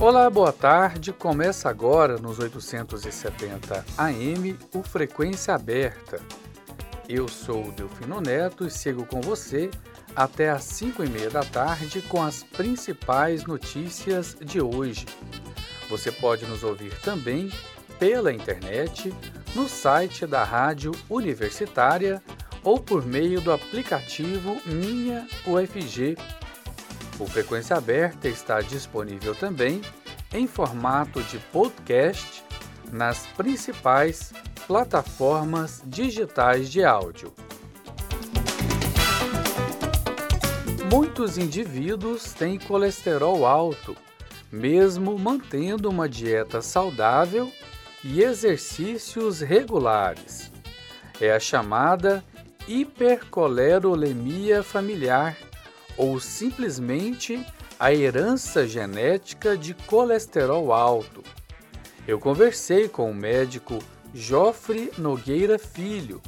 Olá, boa tarde. Começa agora nos 870 AM o Frequência Aberta. Eu sou Delfino Neto e sigo com você até às 5 e meia da tarde com as principais notícias de hoje. Você pode nos ouvir também pela internet, no site da Rádio Universitária ou por meio do aplicativo Minha UFG. O Frequência Aberta está disponível também em formato de podcast nas principais plataformas digitais de áudio. Muitos indivíduos têm colesterol alto, mesmo mantendo uma dieta saudável e exercícios regulares. É a chamada hipercolerolemia familiar ou simplesmente a herança genética de colesterol alto. Eu conversei com o médico Joffre Nogueira Filho,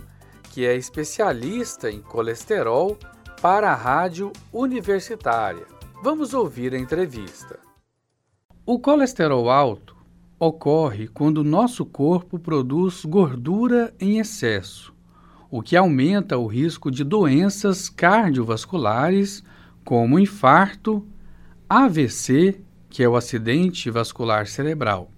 que é especialista em colesterol para a rádio universitária. Vamos ouvir a entrevista. O colesterol alto ocorre quando nosso corpo produz gordura em excesso, o que aumenta o risco de doenças cardiovasculares como infarto, AVC, que é o acidente vascular cerebral.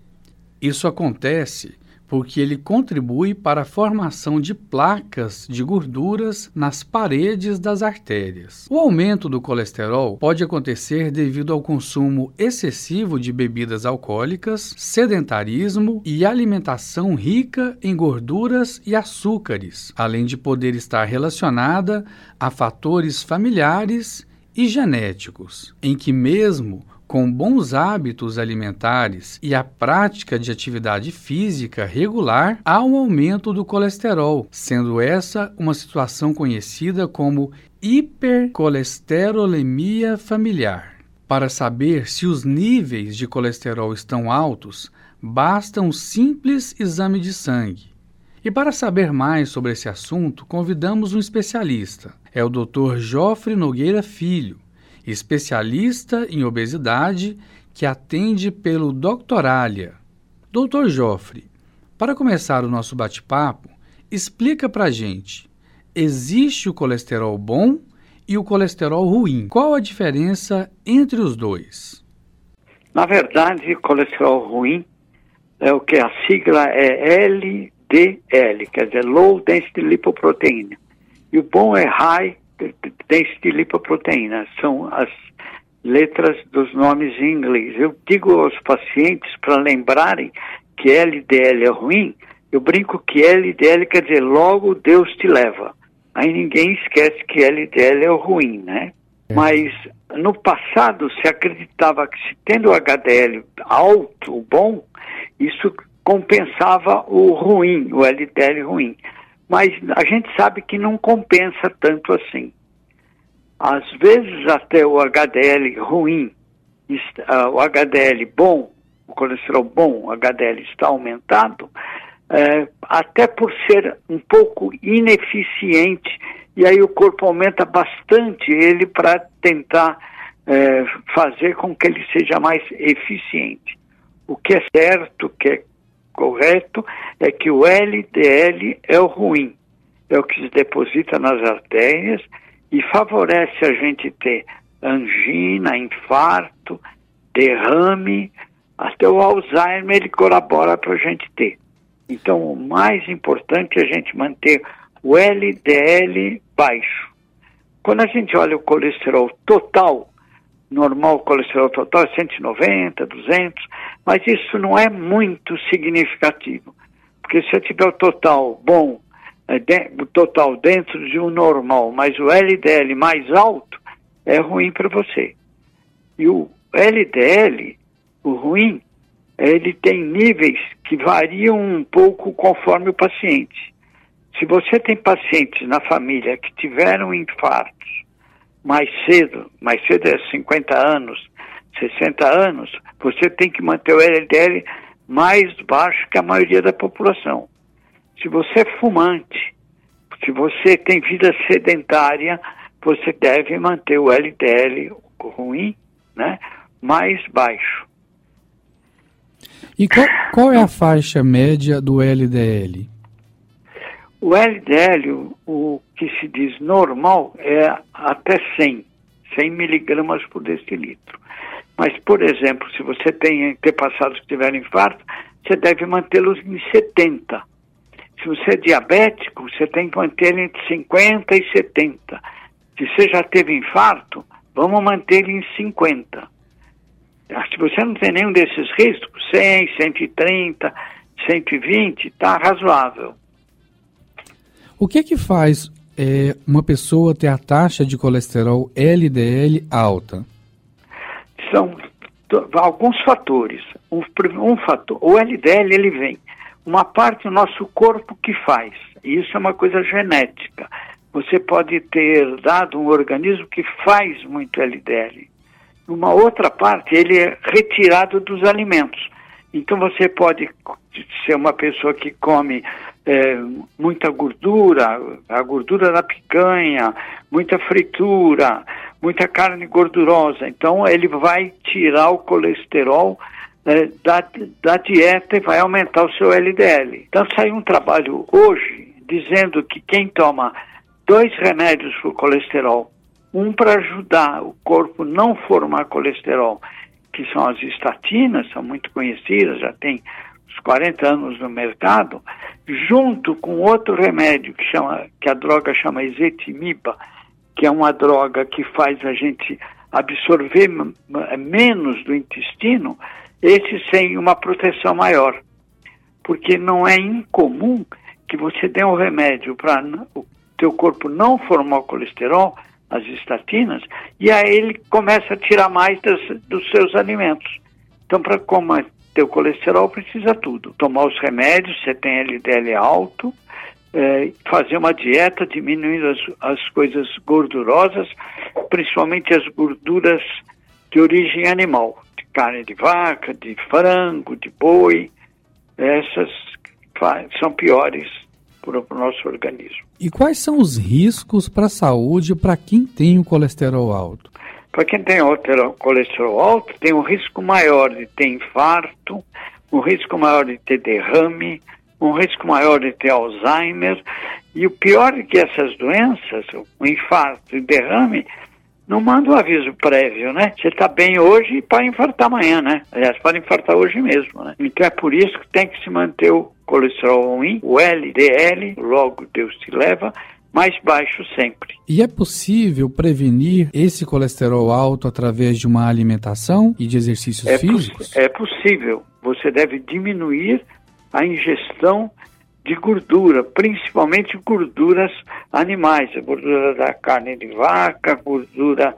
Isso acontece porque ele contribui para a formação de placas de gorduras nas paredes das artérias. O aumento do colesterol pode acontecer devido ao consumo excessivo de bebidas alcoólicas, sedentarismo e alimentação rica em gorduras e açúcares, além de poder estar relacionada a fatores familiares e genéticos, em que mesmo com bons hábitos alimentares e a prática de atividade física regular, há um aumento do colesterol, sendo essa uma situação conhecida como hipercolesterolemia familiar. Para saber se os níveis de colesterol estão altos, basta um simples exame de sangue. E para saber mais sobre esse assunto, convidamos um especialista. É o Dr. Joffre Nogueira Filho, especialista em obesidade que atende pelo Doctoralia. Doutor Joffre, para começar o nosso bate-papo, explica para gente: existe o colesterol bom e o colesterol ruim? Qual a diferença entre os dois? Na verdade, colesterol ruim é o que a sigla é LDL, quer dizer Low Density Lipoprotein. E o bom é High density lipoproteína, são as letras dos nomes em inglês. Eu digo aos pacientes para lembrarem que LDL é ruim, eu brinco que LDL quer dizer logo Deus te leva. Aí ninguém esquece que LDL é ruim, né? É. Mas no passado se acreditava que se tendo o HDL alto, bom, isso compensava o ruim, o LDL ruim mas a gente sabe que não compensa tanto assim. Às vezes até o HDL ruim, uh, o HDL bom, o colesterol bom, o HDL está aumentado, uh, até por ser um pouco ineficiente, e aí o corpo aumenta bastante ele para tentar uh, fazer com que ele seja mais eficiente. O que é certo, que é correto é que o LDL é o ruim, é o que se deposita nas artérias e favorece a gente ter angina, infarto, derrame, até o Alzheimer ele colabora para a gente ter. Então, o mais importante é a gente manter o LDL baixo. Quando a gente olha o colesterol total, normal, colesterol total é 190, 200, mas isso não é muito significativo, porque se eu tiver o total bom, é, de, o total dentro de um normal, mas o LDL mais alto, é ruim para você. E o LDL, o ruim, ele tem níveis que variam um pouco conforme o paciente. Se você tem pacientes na família que tiveram infartos mais cedo, mais cedo é 50 anos, 60 anos, você tem que manter o LDL mais baixo que a maioria da população. Se você é fumante, se você tem vida sedentária, você deve manter o LDL ruim, né, mais baixo. E qual, qual é a faixa média do LDL? O LDL, o que se diz normal, é até 100, 100 miligramas por decilitro. Mas, por exemplo, se você tem antepassados que tiveram infarto, você deve mantê-los em 70. Se você é diabético, você tem que manter entre 50 e 70. Se você já teve infarto, vamos manter em 50. Ah, se você não tem nenhum desses riscos, 100, 130, 120, está razoável. O que é que faz é, uma pessoa ter a taxa de colesterol LDL alta? São alguns fatores. Um, um fator, o LDL ele vem uma parte do nosso corpo que faz. Isso é uma coisa genética. Você pode ter dado um organismo que faz muito LDL. Uma outra parte, ele é retirado dos alimentos. Então você pode ser uma pessoa que come é, muita gordura, a gordura da picanha, muita fritura, muita carne gordurosa. Então ele vai tirar o colesterol é, da, da dieta e vai aumentar o seu LDL. Então saiu um trabalho hoje dizendo que quem toma dois remédios para o colesterol, um para ajudar o corpo não formar colesterol, que são as estatinas, são muito conhecidas, já tem 40 anos no mercado, junto com outro remédio que, chama, que a droga chama ezetimiba, que é uma droga que faz a gente absorver menos do intestino, esses têm uma proteção maior. Porque não é incomum que você dê um remédio para o teu corpo não formar colesterol, as estatinas, e aí ele começa a tirar mais das, dos seus alimentos. Então, para o colesterol, precisa tudo. Tomar os remédios, você tem LDL alto, é, fazer uma dieta diminuindo as, as coisas gordurosas, principalmente as gorduras de origem animal, de carne de vaca, de frango, de boi, essas são piores para o nosso organismo. E quais são os riscos para a saúde para quem tem o colesterol alto? Para quem tem colesterol alto, tem um risco maior de ter infarto, um risco maior de ter derrame, um risco maior de ter Alzheimer. E o pior é que essas doenças, o infarto e derrame, não manda um aviso prévio, né? Você está bem hoje e pode infartar amanhã, né? Aliás, pode infartar hoje mesmo, né? Então é por isso que tem que se manter o colesterol ruim, o LDL, logo Deus te leva, mais baixo sempre. E é possível prevenir esse colesterol alto através de uma alimentação e de exercícios é físicos? É possível. Você deve diminuir a ingestão de gordura, principalmente gorduras animais, a gordura da carne de vaca, gordura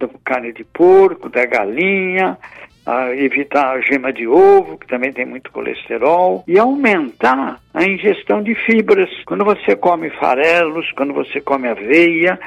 da carne de porco, da galinha, evitar a gema de ovo, que também tem muito colesterol, e aumentar a ingestão de fibras. Quando você come farelos, quando você come aveia,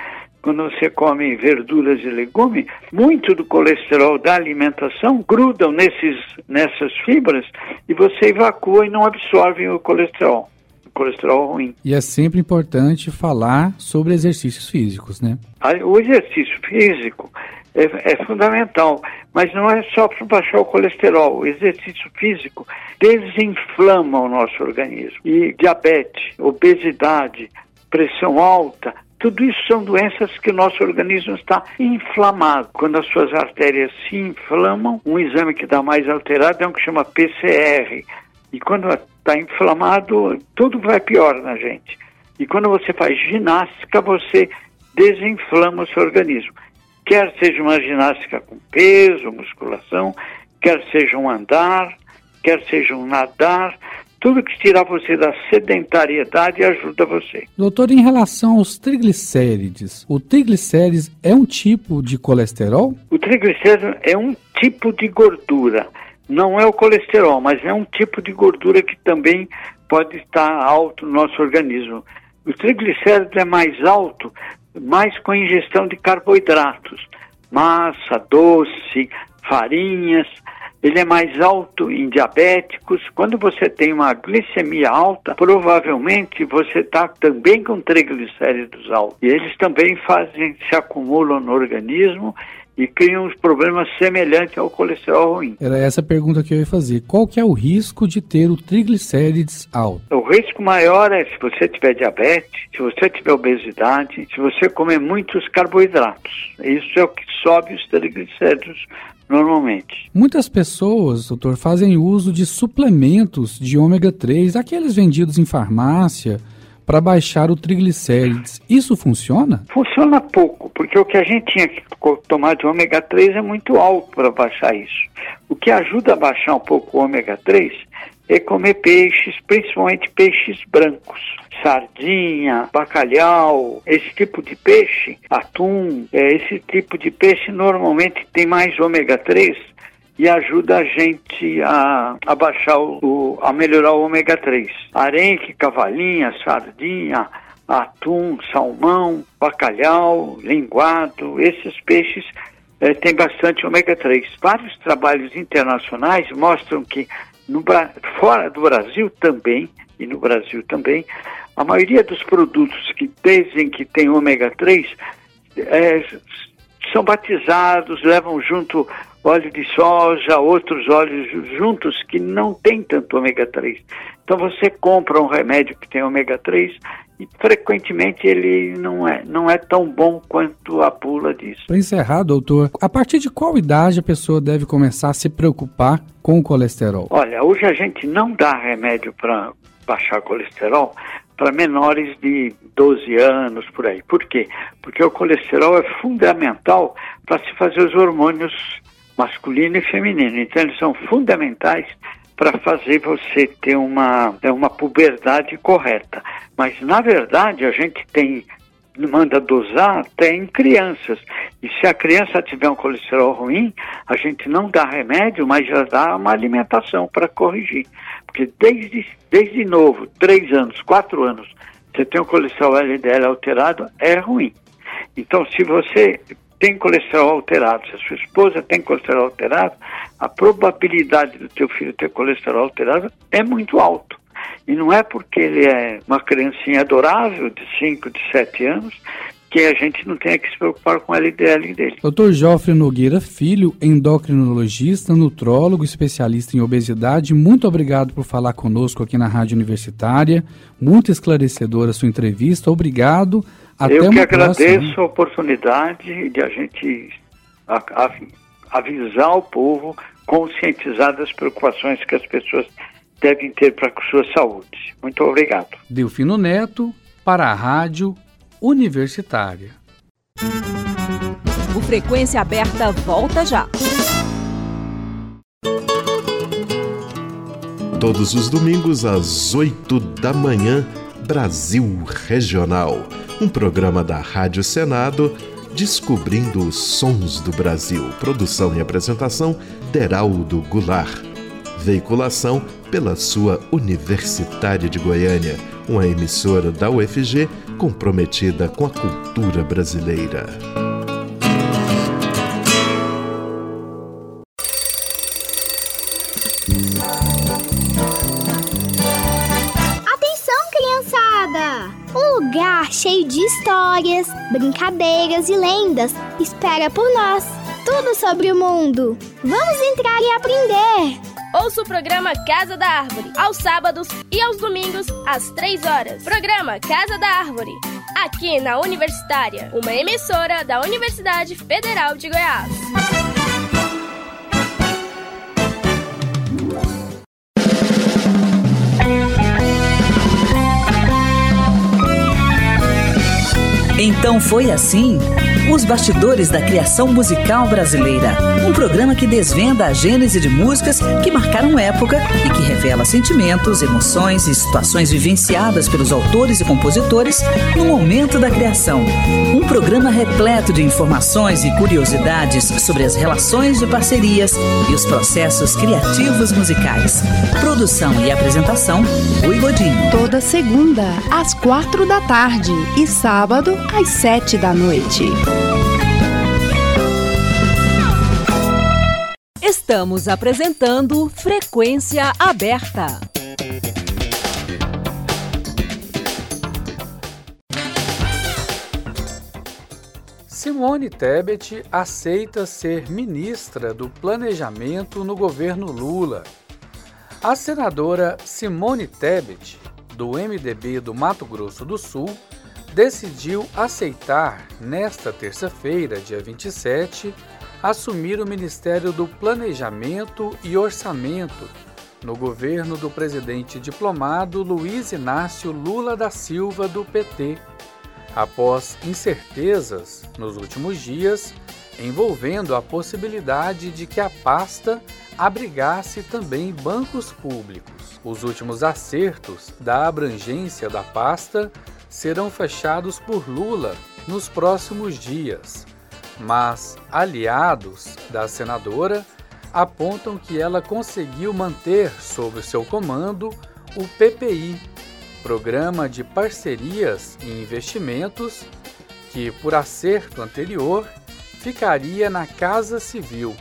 quando você come verduras e legumes, muito do colesterol da alimentação grudam nesses, nessas fibras e você evacua e não absorve o colesterol. O colesterol ruim. E é sempre importante falar sobre exercícios físicos, né? O exercício físico é, é fundamental, mas não é só para baixar o colesterol. O exercício físico desinflama o nosso organismo. E diabetes, obesidade, pressão alta, tudo isso são doenças que o nosso organismo está inflamado. Quando as suas artérias se inflamam, um exame que dá mais alterado é um que chama PCR. E quando está inflamado, tudo vai pior na gente. E quando você faz ginástica, você desinflama o seu organismo quer seja uma ginástica com peso, musculação, quer seja um andar, quer seja um nadar, tudo que tirar você da sedentariedade ajuda você. Doutor, em relação aos triglicérides, o triglicérides é um tipo de colesterol? O triglicérido é um tipo de gordura. Não é o colesterol, mas é um tipo de gordura que também pode estar alto no nosso organismo. O triglicérido é mais alto mais com ingestão de carboidratos, massa, doce, farinhas. ele é mais alto em diabéticos. Quando você tem uma glicemia alta, provavelmente você está também com triglicéridos altos. E eles também fazem, se acumulam no organismo e criam uns problemas semelhantes ao colesterol ruim. Era essa pergunta que eu ia fazer. Qual que é o risco de ter o triglicérides alto? O risco maior é se você tiver diabetes, se você tiver obesidade, se você comer muitos carboidratos. Isso é o que sobe os triglicéridos normalmente. Muitas pessoas, doutor, fazem uso de suplementos de ômega 3, aqueles vendidos em farmácia, para baixar o triglicérides. Isso funciona? Funciona pouco, porque o que a gente tinha que tomar de ômega 3 é muito alto para baixar isso. O que ajuda a baixar um pouco o ômega 3 é comer peixes, principalmente peixes brancos. Sardinha, bacalhau, esse tipo de peixe, atum, é, esse tipo de peixe normalmente tem mais ômega 3 e ajuda a gente a, a baixar o, a melhorar o ômega 3. Arenque, cavalinha, sardinha, atum, salmão, bacalhau, linguado, esses peixes é, têm bastante ômega 3. Vários trabalhos internacionais mostram que no, fora do Brasil também, e no Brasil também, a maioria dos produtos que dizem que tem ômega 3 é, são batizados, levam junto óleo de soja, outros óleos juntos que não tem tanto ômega 3. Então você compra um remédio que tem ômega 3 e frequentemente ele não é, não é tão bom quanto a bula diz. Para encerrar, doutor, a partir de qual idade a pessoa deve começar a se preocupar com o colesterol? Olha, hoje a gente não dá remédio para baixar colesterol para menores de 12 anos, por aí. Por quê? Porque o colesterol é fundamental para se fazer os hormônios masculino e feminino. Então, eles são fundamentais para fazer você ter uma, uma puberdade correta. Mas, na verdade, a gente tem manda dosar até em crianças. E se a criança tiver um colesterol ruim, a gente não dá remédio, mas já dá uma alimentação para corrigir. Porque desde, desde novo, três anos, quatro anos, você tem um colesterol LDL alterado, é ruim. Então, se você tem colesterol alterado, se a sua esposa tem colesterol alterado, a probabilidade do teu filho ter colesterol alterado é muito alto. E não é porque ele é uma criancinha adorável de 5, de 7 anos que a gente não tenha que se preocupar com a LDL dele. Dr. Joffre Nogueira Filho, endocrinologista, nutrólogo, especialista em obesidade, muito obrigado por falar conosco aqui na Rádio Universitária. Muito esclarecedora a sua entrevista. Obrigado. Até Eu que agradeço próxima. a oportunidade de a gente avisar o povo, conscientizar das preocupações que as pessoas devem ter para a sua saúde. Muito obrigado. Delfino Neto, para a Rádio Universitária. O Frequência Aberta volta já. Todos os domingos às 8 da manhã, Brasil Regional. Um programa da Rádio Senado descobrindo os sons do Brasil. Produção e apresentação: Deraldo Goulart. Veiculação pela sua Universitária de Goiânia, uma emissora da UFG comprometida com a cultura brasileira. Brincadeiras e lendas espera por nós. Tudo sobre o mundo. Vamos entrar e aprender! Ouça o programa Casa da Árvore, aos sábados e aos domingos, às 3 horas. Programa Casa da Árvore, aqui na Universitária, uma emissora da Universidade Federal de Goiás. Então foi assim. Os Bastidores da Criação Musical Brasileira. Um programa que desvenda a gênese de músicas que marcaram época e que revela sentimentos, emoções e situações vivenciadas pelos autores e compositores no momento da criação. Um programa repleto de informações e curiosidades sobre as relações de parcerias e os processos criativos musicais. Produção e apresentação: Rui Godinho. Toda segunda, às quatro da tarde e sábado, às sete da noite. Estamos apresentando Frequência Aberta. Simone Tebet aceita ser ministra do Planejamento no governo Lula. A senadora Simone Tebet, do MDB do Mato Grosso do Sul, decidiu aceitar, nesta terça-feira, dia 27, assumir o Ministério do Planejamento e Orçamento no governo do presidente diplomado Luiz Inácio Lula da Silva, do PT, após incertezas nos últimos dias envolvendo a possibilidade de que a pasta abrigasse também bancos públicos. Os últimos acertos da abrangência da pasta serão fechados por Lula nos próximos dias, mas aliados da senadora apontam que ela conseguiu manter sob seu comando o PPI, Programa de Parcerias e Investimentos, que, por acerto anterior, ficaria na Casa Civil.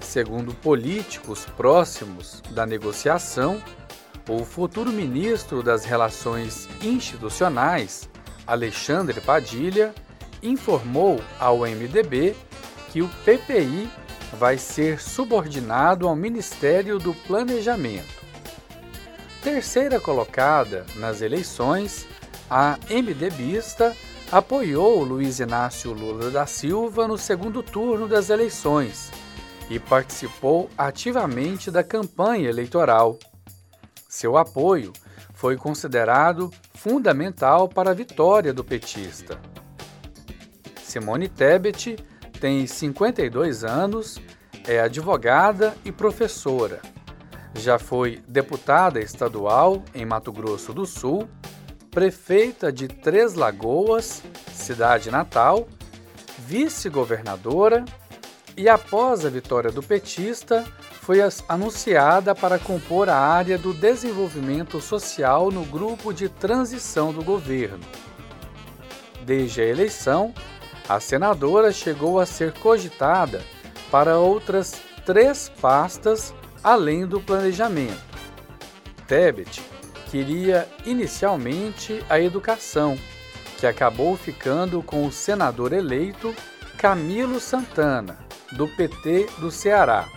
Segundo políticos próximos da negociação, o futuro ministro das Relações Institucionais, Alexandre Padilha, informou ao MDB que o PPI vai ser subordinado ao Ministério do Planejamento. Terceira colocada nas eleições, a MDBista apoiou Luiz Inácio Lula da Silva no segundo turno das eleições e participou ativamente da campanha eleitoral. Seu apoio foi considerado fundamental para a vitória do petista. Simone Tebet tem 52 anos, é advogada e professora. Já foi deputada estadual em Mato Grosso do Sul, prefeita de Três Lagoas, cidade natal, vice-governadora e, após a vitória do petista, foi anunciada para compor a área do desenvolvimento social no grupo de transição do governo. Desde a eleição, a senadora chegou a ser cogitada para outras três pastas além do planejamento. Tebet queria inicialmente a educação, que acabou ficando com o senador eleito Camilo Santana, do PT do Ceará.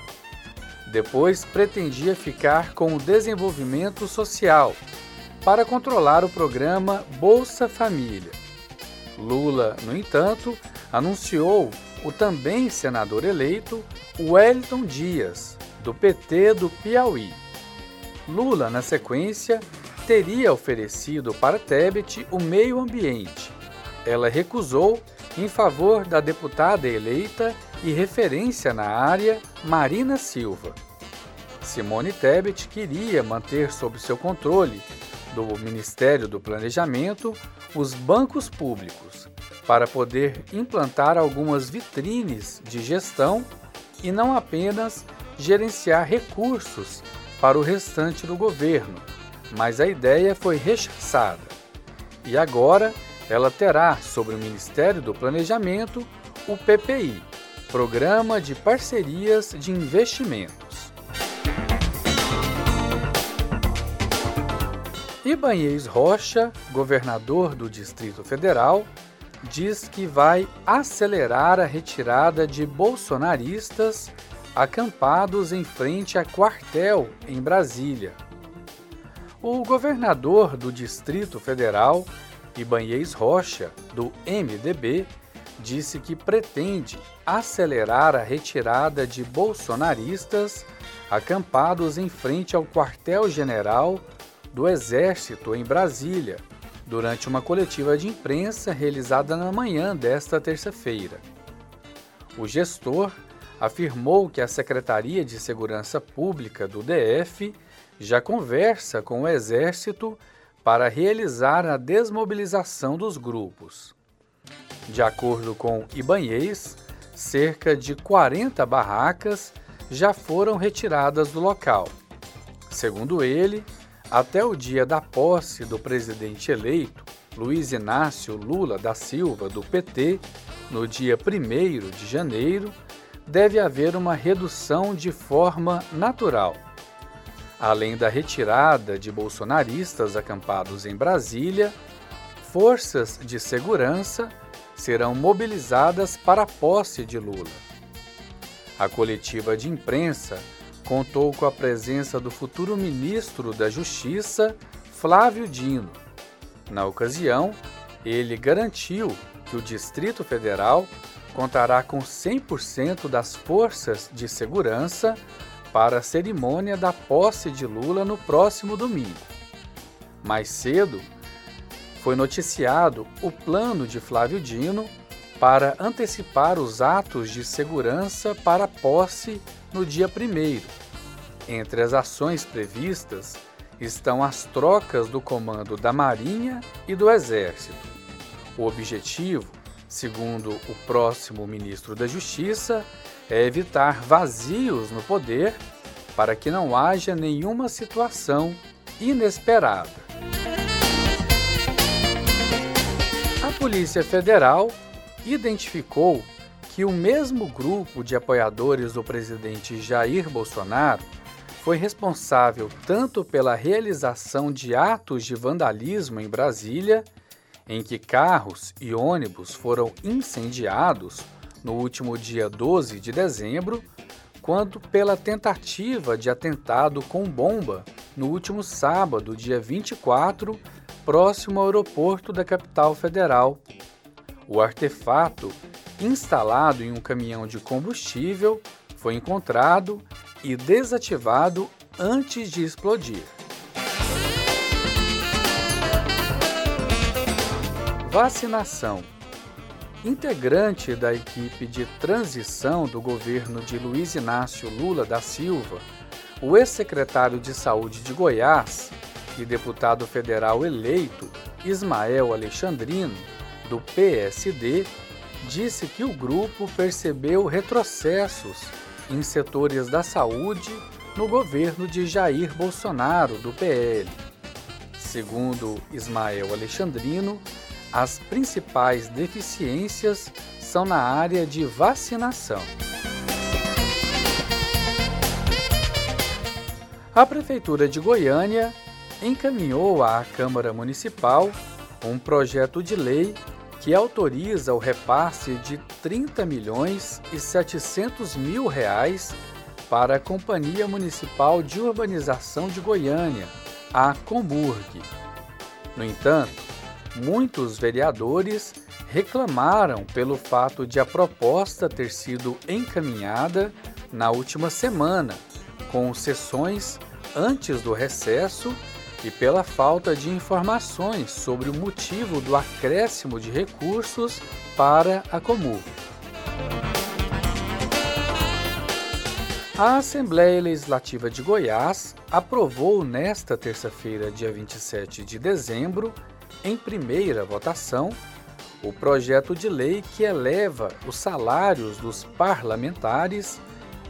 Depois pretendia ficar com o desenvolvimento social para controlar o programa Bolsa Família. Lula, no entanto, anunciou o também senador eleito Wellington Dias, do PT do Piauí. Lula, na sequência, teria oferecido para Tebet o meio ambiente. Ela recusou em favor da deputada eleita e referência na área Marina Silva. Simone Tebet queria manter sob seu controle do Ministério do Planejamento os bancos públicos para poder implantar algumas vitrines de gestão e não apenas gerenciar recursos para o restante do governo, mas a ideia foi rechaçada. E agora ela terá sobre o Ministério do Planejamento o PPI, Programa de Parcerias de Investimentos. Ibanez Rocha, governador do Distrito Federal, diz que vai acelerar a retirada de bolsonaristas acampados em frente a quartel em Brasília. O governador do Distrito Federal, Ibanez Rocha, do MDB, disse que pretende acelerar a retirada de bolsonaristas acampados em frente ao quartel-general do Exército em Brasília, durante uma coletiva de imprensa realizada na manhã desta terça-feira. O gestor afirmou que a Secretaria de Segurança Pública do DF já conversa com o Exército para realizar a desmobilização dos grupos. De acordo com Ibanhês, cerca de 40 barracas já foram retiradas do local. Segundo ele, até o dia da posse do presidente eleito, Luiz Inácio Lula da Silva, do PT, no dia 1 de janeiro, deve haver uma redução de forma natural. Além da retirada de bolsonaristas acampados em Brasília, forças de segurança serão mobilizadas para a posse de Lula. A coletiva de imprensa contou com a presença do futuro ministro da Justiça, Flávio Dino. Na ocasião, ele garantiu que o Distrito Federal contará com 100% das forças de segurança para a cerimônia da posse de Lula no próximo domingo. Mais cedo, foi noticiado o plano de Flávio Dino para antecipar os atos de segurança para a posse no dia 1. Entre as ações previstas estão as trocas do comando da Marinha e do Exército. O objetivo, segundo o próximo ministro da Justiça, é evitar vazios no poder para que não haja nenhuma situação inesperada. A Polícia Federal identificou que o mesmo grupo de apoiadores do presidente Jair Bolsonaro foi responsável tanto pela realização de atos de vandalismo em Brasília, em que carros e ônibus foram incendiados no último dia 12 de dezembro, quanto pela tentativa de atentado com bomba no último sábado, dia 24, próximo ao aeroporto da capital federal. O artefato, instalado em um caminhão de combustível, foi encontrado e desativado antes de explodir. Vacinação integrante da equipe de transição do governo de Luiz Inácio Lula da Silva, o ex-secretário de Saúde de Goiás e deputado federal eleito Ismael Alexandrino, do PSD, disse que o grupo percebeu retrocessos em setores da saúde no governo de Jair Bolsonaro, do PL. Segundo Ismael Alexandrino, as principais deficiências são na área de vacinação. A Prefeitura de Goiânia encaminhou à Câmara Municipal um projeto de lei que autoriza o repasse de 30 milhões e 700 mil reais para a Companhia Municipal de Urbanização de Goiânia, a Comburg. No entanto, muitos vereadores reclamaram pelo fato de a proposta ter sido encaminhada na última semana, com sessões antes do recesso e pela falta de informações sobre o motivo do acréscimo de recursos para a Comur. A Assembleia Legislativa de Goiás aprovou nesta terça-feira, dia 27 de dezembro, em primeira votação o projeto de lei que eleva os salários dos parlamentares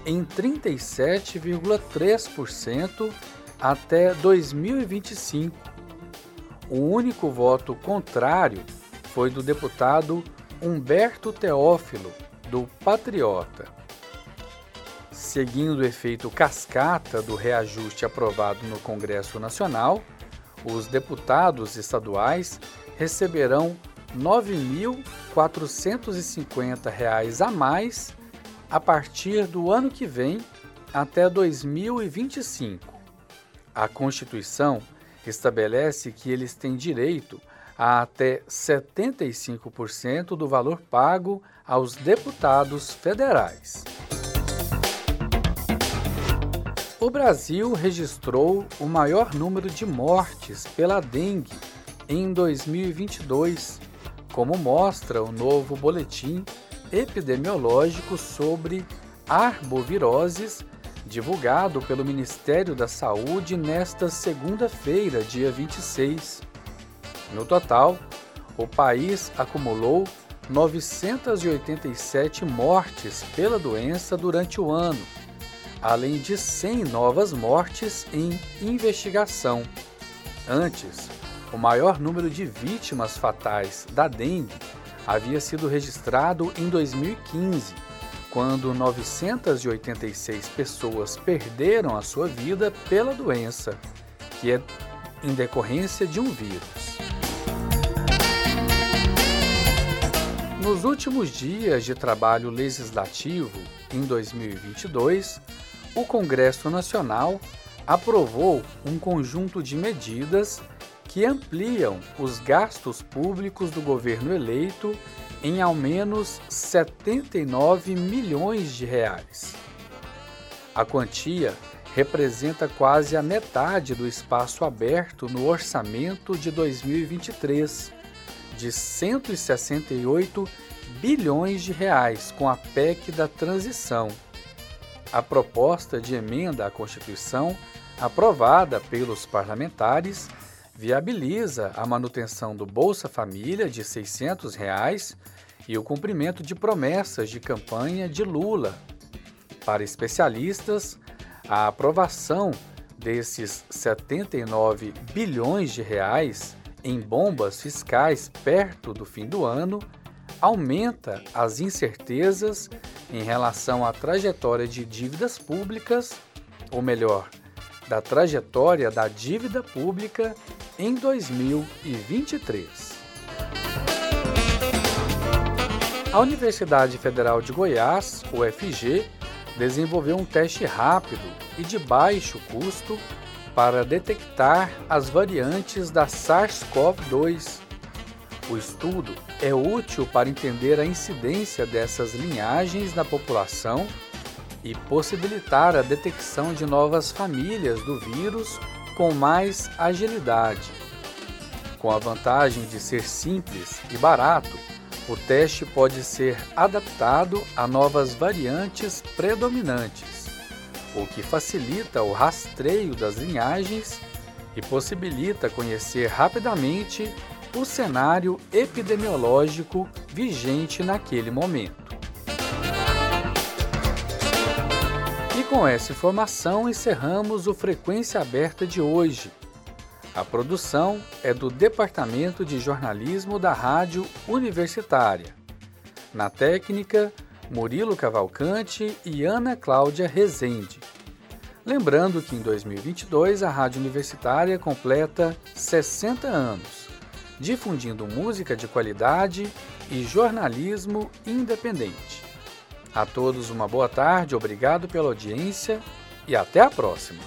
em 37,3% até 2025. O único voto contrário foi do deputado Humberto Teófilo, do Patriota. Seguindo o efeito cascata do reajuste aprovado no Congresso Nacional, os deputados estaduais receberão R$ 9.450 a mais a partir do ano que vem até 2025. A Constituição estabelece que eles têm direito a até 75% do valor pago aos deputados federais. O Brasil registrou o maior número de mortes pela dengue em 2022, como mostra o novo boletim epidemiológico sobre arboviroses divulgado pelo Ministério da Saúde nesta segunda-feira, dia 26. No total, o país acumulou 987 mortes pela doença durante o ano além de 100 novas mortes em investigação. Antes, o maior número de vítimas fatais da dengue havia sido registrado em 2015, quando 986 pessoas perderam a sua vida pela doença, que é em decorrência de um vírus. Nos últimos dias de trabalho legislativo, em 2022, o Congresso Nacional aprovou um conjunto de medidas que ampliam os gastos públicos do governo eleito em ao menos 79 milhões de reais. A quantia representa quase a metade do espaço aberto no orçamento de 2023, de 168 bilhões de reais com a PEC da transição. A proposta de emenda à Constituição, aprovada pelos parlamentares, viabiliza a manutenção do Bolsa Família de 600 reais e o cumprimento de promessas de campanha de Lula. Para especialistas, a aprovação desses 79 bilhões de reais em bombas fiscais perto do fim do ano aumenta as incertezas em relação à trajetória de dívidas públicas, ou melhor, da trajetória da dívida pública em 2023. A Universidade Federal de Goiás, UFG, desenvolveu um teste rápido e de baixo custo para detectar as variantes da SARS-CoV-2. O estudo é útil para entender a incidência dessas linhagens na população e possibilitar a detecção de novas famílias do vírus com mais agilidade. Com a vantagem de ser simples e barato, o teste pode ser adaptado a novas variantes predominantes, o que facilita o rastreio das linhagens e possibilita conhecer rapidamente o cenário epidemiológico vigente naquele momento. Com essa informação encerramos o Frequência Aberta de hoje. A produção é do Departamento de Jornalismo da Rádio Universitária. Na técnica, Murilo Cavalcante e Ana Cláudia Rezende. Lembrando que em 2022 a Rádio Universitária completa 60 anos, difundindo música de qualidade e jornalismo independente. A todos uma boa tarde, obrigado pela audiência e até a próxima!